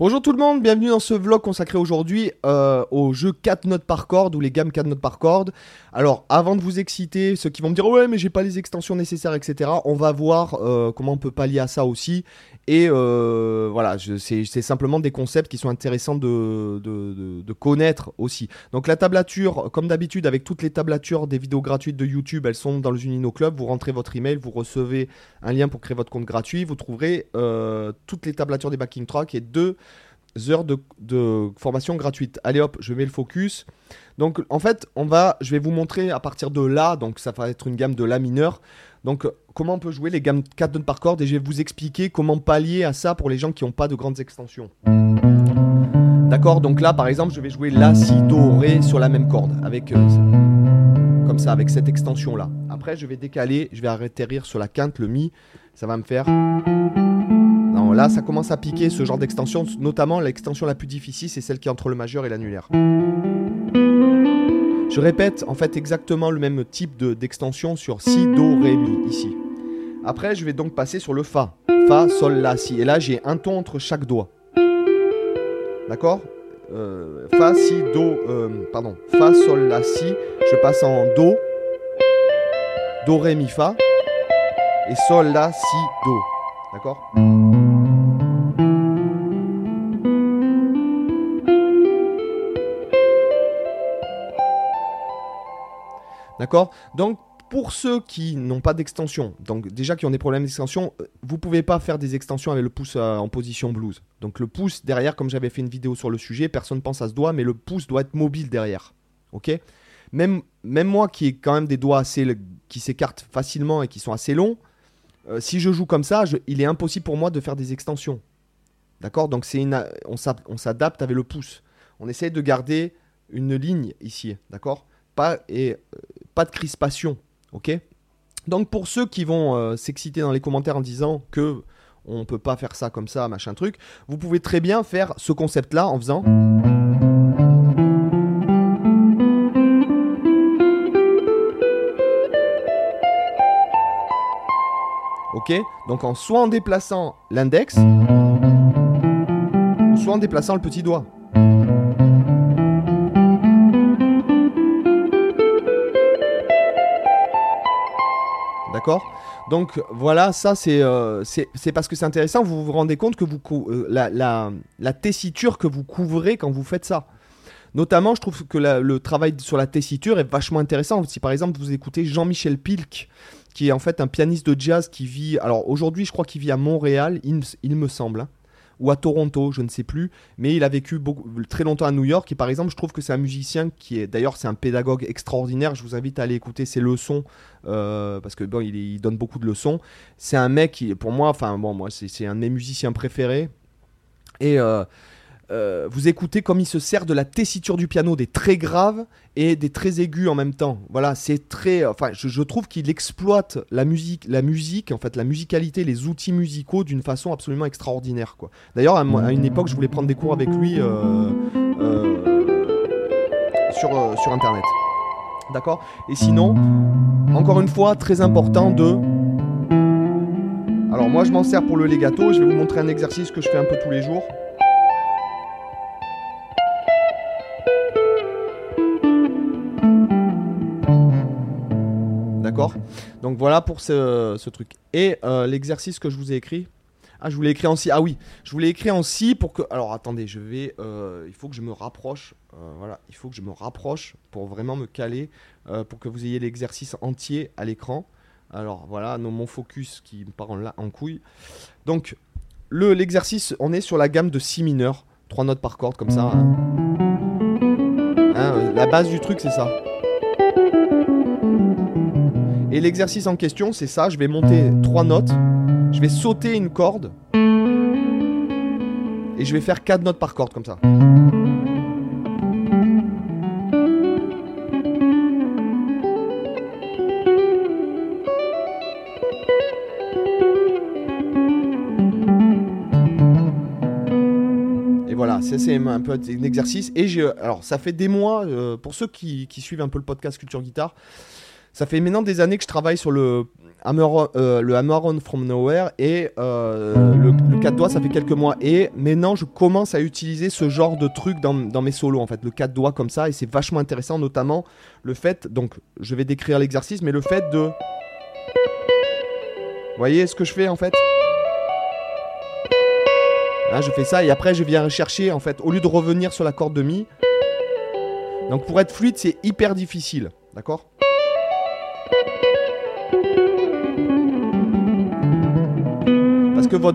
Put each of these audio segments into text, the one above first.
Bonjour tout le monde, bienvenue dans ce vlog consacré aujourd'hui euh, au jeu 4 notes par corde ou les gammes 4 notes par corde. Alors avant de vous exciter, ceux qui vont me dire ouais mais j'ai pas les extensions nécessaires etc. On va voir euh, comment on peut pallier à ça aussi. Et euh, voilà, c'est simplement des concepts qui sont intéressants de, de, connaître aussi. Donc la tablature, comme d'habitude avec toutes les tablatures des vidéos gratuites de YouTube, elles sont dans le Junino Club. Vous rentrez votre email, vous recevez un lien pour créer votre compte gratuit. Vous trouverez toutes les tablatures des backing tracks et deux heures de, formation gratuite. Allez hop, je mets le focus. Donc en fait, on va, je vais vous montrer à partir de là, donc ça va être une gamme de La mineur. Donc comment on peut jouer les gammes 4 notes par corde et je vais vous expliquer comment pallier à ça pour les gens qui n'ont pas de grandes extensions. D'accord, donc là par exemple, je vais jouer La, Si, Do, Ré sur la même corde avec euh, comme ça avec cette extension là. Après, je vais décaler, je vais atterrir sur la quinte, le Mi, ça va me faire là, ça commence à piquer ce genre d'extension, notamment l'extension la plus difficile, c'est celle qui est entre le majeur et l'annulaire. Je répète en fait exactement le même type d'extension sur Si, Do, Ré, Mi, ici. Après, je vais donc passer sur le Fa. Fa, Sol, La, Si. Et là, j'ai un ton entre chaque doigt. D'accord? Euh, Fa, Si, Do, euh, pardon. Fa, Sol, La, Si. Je passe en Do. Do, Ré, Mi, Fa. Et Sol, La, Si, Do. D'accord? D'accord? Donc, pour ceux qui n'ont pas d'extension, donc déjà qui ont des problèmes d'extension, euh, vous pouvez pas faire des extensions avec le pouce en position blues. Donc le pouce derrière, comme j'avais fait une vidéo sur le sujet, personne pense à ce doigt, mais le pouce doit être mobile derrière. Ok? Même, moi qui ai quand même des doigts assez qui s'écartent facilement et qui sont assez longs, euh, si je joue comme ça, il est impossible pour moi de faire des extensions. D'accord? Donc c'est on s'adapte avec le pouce. On essaye de garder une ligne ici, d'accord? Pas et pas de crispation. Ok? Donc pour ceux qui vont euh, s'exciter dans les commentaires en disant que on peut pas faire ça comme ça, machin truc, vous pouvez très bien faire ce concept-là en faisant. Ok? Donc en soit en déplaçant l'index, soit en déplaçant le petit doigt. Donc voilà, ça euh, c'est parce que c'est intéressant, vous vous rendez compte que vous euh, la, la, tessiture que vous couvrez quand vous faites ça. Notamment, je trouve que le travail sur la tessiture est vachement intéressant. Si par exemple vous écoutez Jean-Michel Pilk, qui est en fait un pianiste de jazz qui vit, alors aujourd'hui je crois qu'il vit à Montréal, il, me semble, hein ou à Toronto, je ne sais plus, mais il a vécu beaucoup, très longtemps à New York. Et par exemple je trouve que c'est un musicien qui est, d'ailleurs c'est un pédagogue extraordinaire, je vous invite à aller écouter ses leçons euh, parce que bon il, donne beaucoup de leçons. C'est un mec qui, pour moi, enfin bon moi c'est un de mes musiciens préférés. Et euh, euh, vous écoutez comme il se sert de la tessiture du piano, des très graves et des très aigus en même temps. Voilà, c'est très. Enfin, je, trouve qu'il exploite la musique, la musique, en fait, la musicalité, les outils musicaux d'une façon absolument extraordinaire. Quoi. D'ailleurs, à, une époque, je voulais prendre des cours avec lui euh, euh, sur, sur internet. D'accord? Et sinon, encore une fois, très important de. Alors, moi, je m'en sers pour le legato. Je vais vous montrer un exercice que je fais un peu tous les jours. Voilà pour ce, truc. Et euh, l'exercice que je vous ai écrit. Ah, je voulais écrire en si. Ah oui, je voulais écrire en si pour que. Alors attendez, je vais. Euh, il faut que je me rapproche. Euh, voilà, il faut que je me rapproche pour vraiment me caler pour que vous ayez l'exercice entier à l'écran. Alors voilà, mon focus qui me part en, là, en couille. Donc l'exercice, on est sur la gamme de si mineur, trois notes par corde comme ça. Hein. Hein, la base du truc, c'est ça. Et l'exercice en question, c'est ça, je vais monter trois notes, je vais sauter une corde, et je vais faire quatre notes par corde comme ça. Et voilà, c'est un peu un exercice. Et alors, ça fait des mois, euh, pour ceux qui, qui, suivent un peu le podcast Culture Guitare, Ça fait maintenant des années que je travaille sur le Hammer, euh, le Hammer On From Nowhere et euh, le, le 4 doigts, ça fait quelques mois. Et maintenant, je commence à utiliser ce genre de truc dans, dans mes solos, en fait, le 4 doigts comme ça. Et c'est vachement intéressant, notamment le fait, donc je vais décrire l'exercice, mais le fait de... Vous voyez ce que je fais en fait? Là, je fais ça et après je viens chercher en fait, au lieu de revenir sur la corde de mi. Donc pour être fluide, c'est hyper difficile, d'accord? Parce que vos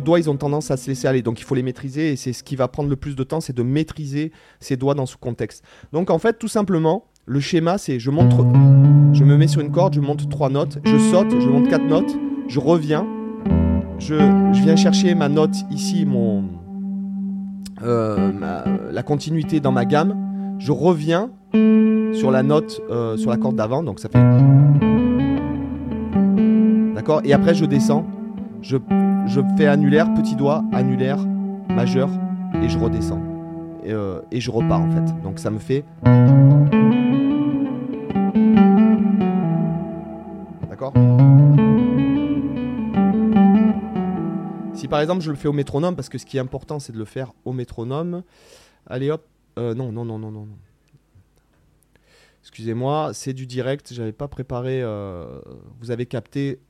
doigts, ils ont tendance à se laisser aller, donc il faut les maîtriser et c'est ce qui va prendre le plus de temps, c'est de maîtriser ses doigts dans ce contexte. Donc en fait, tout simplement, le schéma, c'est je monte, je me mets sur une corde, je monte trois notes, je saute, je monte quatre notes, je reviens, je, viens chercher ma note ici, mon, euh, la continuité dans ma gamme, je reviens sur la note, euh, sur la corde d'avant, donc ça fait. D'accord Et après, je descends, je, fais annulaire, petit doigt, annulaire, majeur, et je redescends. Et, euh, je repars en fait. Donc ça me fait. D'accord? Si par exemple je le fais au métronome, parce que ce qui est important c'est de le faire au métronome. Allez hop. Euh, non, non, non, non. non. Excusez-moi, c'est du direct, j'avais pas préparé. euh, vous avez capté.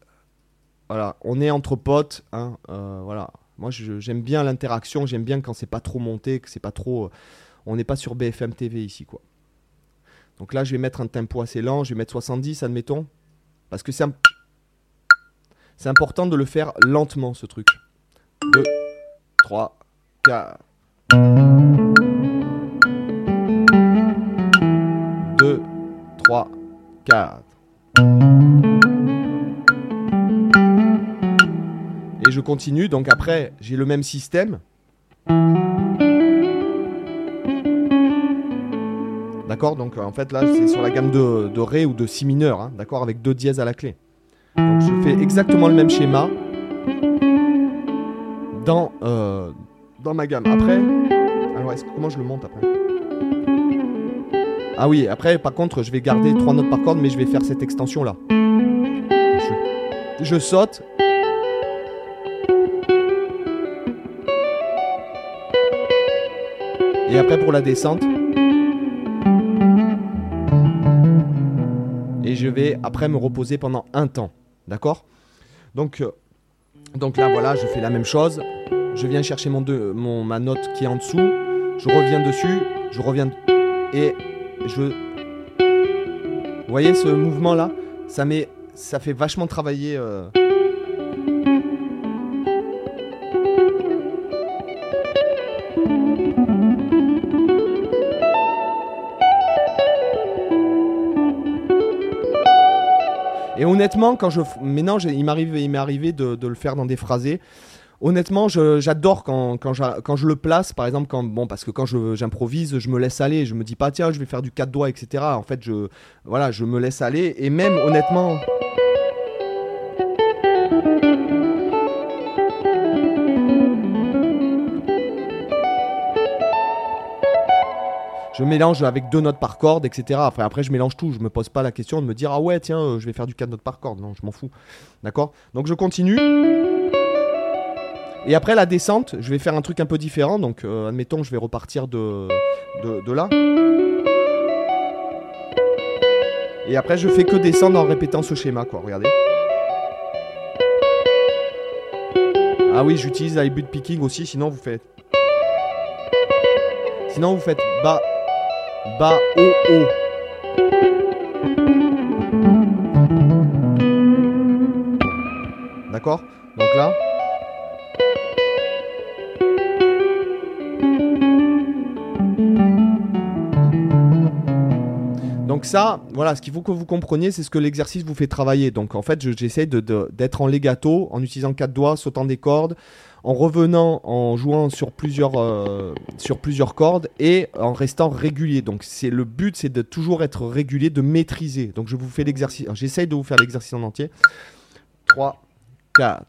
Voilà, on est entre potes. Hein, euh, voilà. Moi j'aime bien l'interaction, j'aime bien quand c'est pas trop monté, que c'est pas trop. euh, on n'est pas sur BFM TV ici quoi. Donc là je vais mettre un tempo assez lent, je vais mettre 70 admettons. Parce que c'est important de le faire lentement ce truc. 2, 3, 4. 3, 4. Et je continue, donc après j'ai le même système. D'accord Donc euh, en fait là c'est sur la gamme de, Ré ou de Si mineur, hein, d'accord Avec deux dièses à la clé. Donc je fais exactement le même schéma dans, euh, dans ma gamme. Après, alors comment je le monte après? Ah oui, après par contre je vais garder trois notes par corde, mais je vais faire cette extension là. Je, saute. Et après pour la descente. Et je vais après me reposer pendant un temps. D'accord? Donc, euh, donc là, voilà, je fais la même chose. Je viens chercher mon mon, ma note qui est en dessous. Je reviens dessus. Je reviens. Et je. Vous voyez ce mouvement-là? Ça, met, ça fait vachement travailler. euh, Et honnêtement, quand je maintenant, il m'est arrivé de, de le faire dans des phrasés. Honnêtement, j'adore quand, je le place, par exemple, parce que quand j'improvise, je me laisse aller. Je me dis pas, tiens, je vais faire du 4 doigts, etc. En fait, je, voilà, je me laisse aller. Et même, honnêtement. Je mélange avec deux notes par corde, etc. Après, après, je mélange tout. Je me pose pas la question de me dire, ah ouais, tiens, euh, je vais faire du 4 notes par corde. Non, je m'en fous. D'accord? Donc, je continue. Et après la descente, je vais faire un truc un peu différent. Donc, euh, admettons, je vais repartir de, de, de là. Et après, je fais que descendre en répétant ce schéma, quoi. Regardez. Ah oui, j'utilise la boot picking aussi. Sinon, vous faites. Sinon, vous faites bas, bas, haut, haut. D'accord? Donc là. Donc ça, voilà, ce qu'il faut que vous compreniez, c'est ce que l'exercice vous fait travailler. Donc en fait, je- j'essaie d'être en legato, en utilisant quatre doigts, sautant des cordes, en revenant, en jouant sur plusieurs, euh, sur plusieurs cordes et en restant régulier. Donc c'est le but, c'est de toujours être régulier, de maîtriser. Donc je vous fais l'exercice, j'essaye de vous faire l'exercice en entier. 3, 4.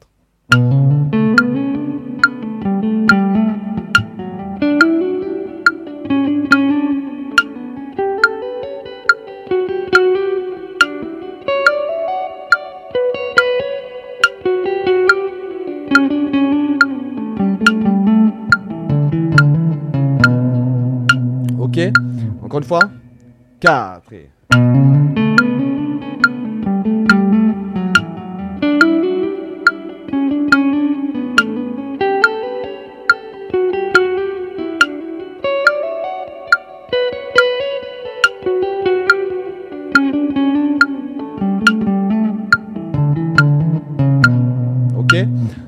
Encore une fois 4 et...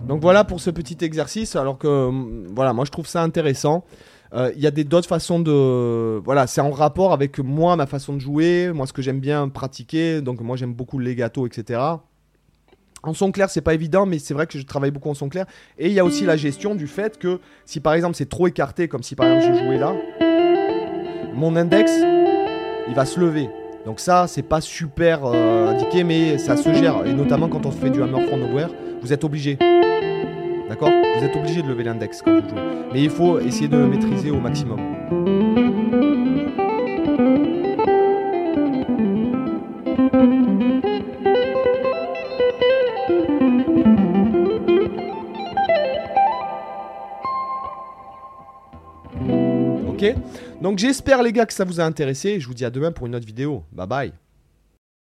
Donc voilà pour ce petit exercice. Alors que hum, voilà, moi je trouve ça intéressant. Euh, Il y a d'autres façons de voilà, c'est en rapport avec moi, ma façon de jouer, moi ce que j'aime bien pratiquer. Donc moi j'aime beaucoup le legato, etc. En son clair, c'est pas évident, mais c'est vrai que je travaille beaucoup en son clair. Et il y a aussi la gestion du fait que si par exemple c'est trop écarté, comme si par exemple je jouais là, mon index, il va se lever. Donc ça, c'est pas super euh, indiqué, mais ça se gère. Et notamment quand on fait du hammer from nowhere, vous êtes obligé. D'accord Vous êtes obligé de lever l'index quand vous jouez. Mais il faut essayer de le maîtriser au maximum. Ok Donc j'espère les gars que ça vous a intéressé. Je vous dis à demain pour une autre vidéo. Bye bye